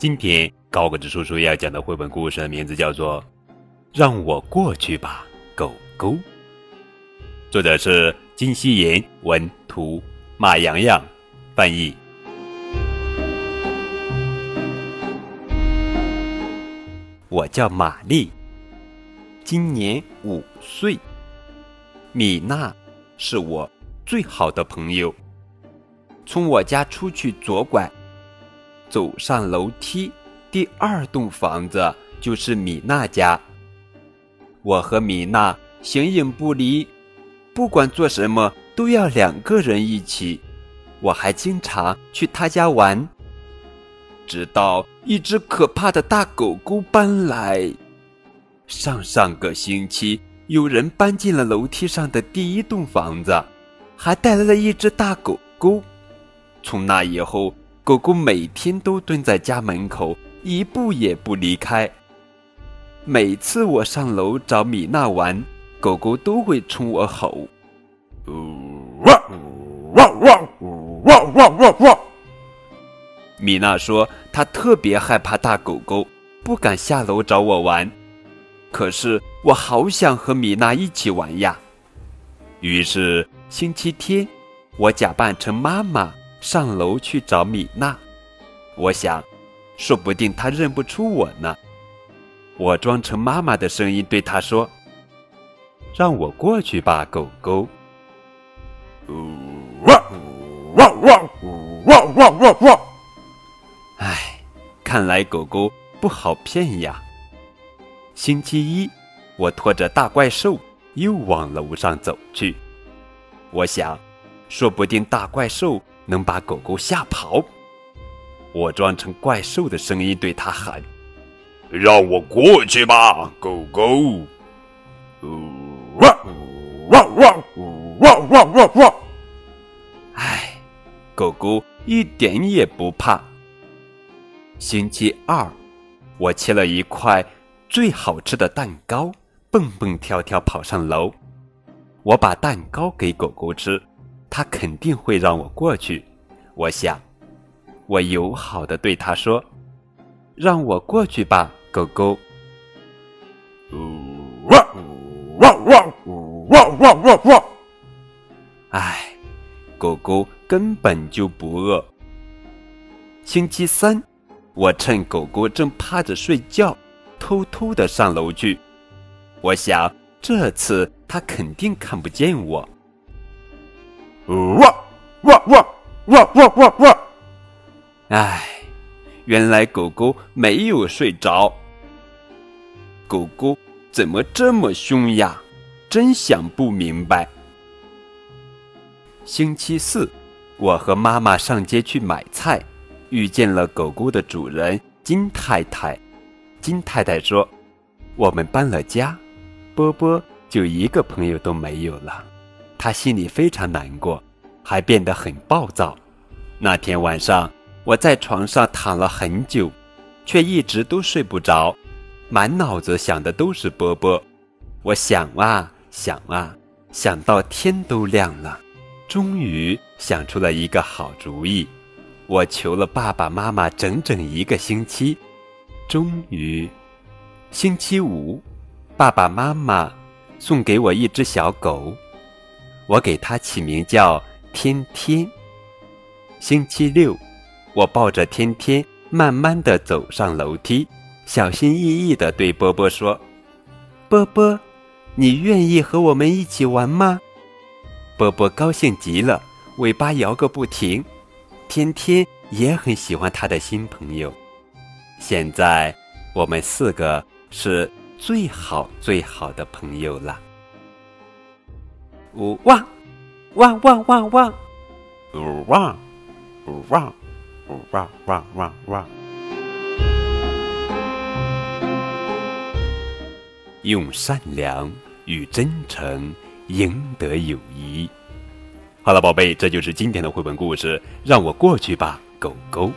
今天高个子叔叔要讲的绘本故事的名字叫做《让我过去吧，狗狗》。作者是金希妍，文图马洋洋翻译。我叫玛丽，今年五岁。米娜是我最好的朋友。从我家出去左拐，走上楼梯，第二栋房子就是米娜家。我和米娜形影不离，不管做什么都要两个人一起。我还经常去她家玩。直到一只可怕的大狗狗搬来。上上个星期，有人搬进了楼梯上的第一栋房子，还带来了一只大狗狗。从那以后，狗狗每天都蹲在家门口，一步也不离开。每次我上楼找米娜玩，狗狗都会冲我吼：“汪汪汪汪汪汪汪！”米娜说：“她特别害怕大狗狗，不敢下楼找我玩。可是我好想和米娜一起玩呀。”于是星期天，我假扮成妈妈上楼去找米娜。我想，说不定她认不出我呢。我装成妈妈的声音对她说：“让我过去吧，狗狗。”汪汪汪汪汪汪汪！唉，看来狗狗不好骗呀。星期一，我拖着大怪兽又往楼上走去。我想，说不定大怪兽能把狗狗吓跑。我装成怪兽的声音对他喊：“让我过去吧，狗狗！”汪汪汪汪汪汪汪！唉，狗狗一点也不怕。星期二，我切了一块最好吃的蛋糕，蹦蹦跳跳跑上楼。我把蛋糕给狗狗吃，他肯定会让我过去。我想，我友好的对他说：“让我过去吧，狗狗。”汪汪汪汪汪汪汪！唉，狗狗根本就不饿。星期三。我趁狗狗正趴着睡觉，偷偷的上楼去。我想这次它肯定看不见我。汪汪汪汪汪汪汪！唉，原来狗狗没有睡着。狗狗怎么这么凶呀？真想不明白。星期四，我和妈妈上街去买菜。遇见了狗狗的主人金太太，金太太说：“我们搬了家，波波就一个朋友都没有了。”他心里非常难过，还变得很暴躁。那天晚上，我在床上躺了很久，却一直都睡不着，满脑子想的都是波波。我想啊想啊，想到天都亮了，终于想出了一个好主意。我求了爸爸妈妈整整一个星期，终于，星期五，爸爸妈妈送给我一只小狗，我给它起名叫天天。星期六，我抱着天天慢慢的走上楼梯，小心翼翼的对波波说：“波波，你愿意和我们一起玩吗？”波波高兴极了，尾巴摇个不停。天天也很喜欢他的新朋友，现在我们四个是最好最好的朋友了。呜汪，汪汪汪汪，呜汪，呜汪，呜汪汪汪汪。用善良与真诚赢得友谊。好了，宝贝，这就是今天的绘本故事。让我过去吧，狗狗。